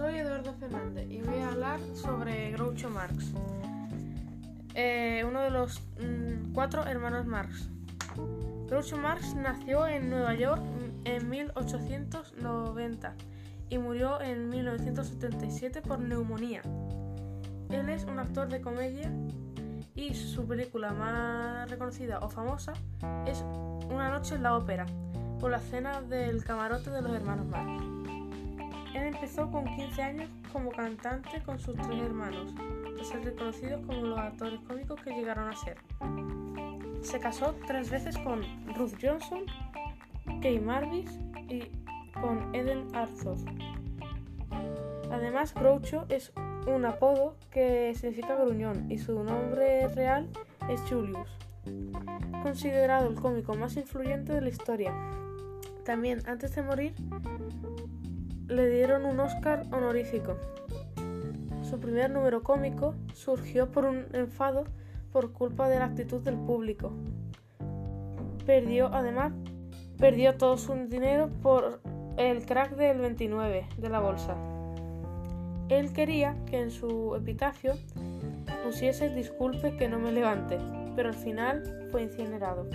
soy Eduardo Fernández y voy a hablar sobre Groucho Marx, eh, uno de los mm, cuatro hermanos Marx. Groucho Marx nació en Nueva York en 1890 y murió en 1977 por neumonía. Él es un actor de comedia y su película más reconocida o famosa es Una noche en la ópera, por la cena del camarote de los hermanos Marx. Empezó con 15 años como cantante con sus tres hermanos, de ser reconocidos como los actores cómicos que llegaron a ser. Se casó tres veces con Ruth Johnson, Kay Marvis y con Eden Arthur. Además, Groucho es un apodo que significa gruñón y su nombre real es Julius. Considerado el cómico más influyente de la historia. También, antes de morir, le dieron un Oscar honorífico. Su primer número cómico surgió por un enfado por culpa de la actitud del público. Perdió, además, perdió todo su dinero por el crack del 29 de la bolsa. Él quería que en su epitafio pusiese disculpe que no me levante, pero al final fue incinerado.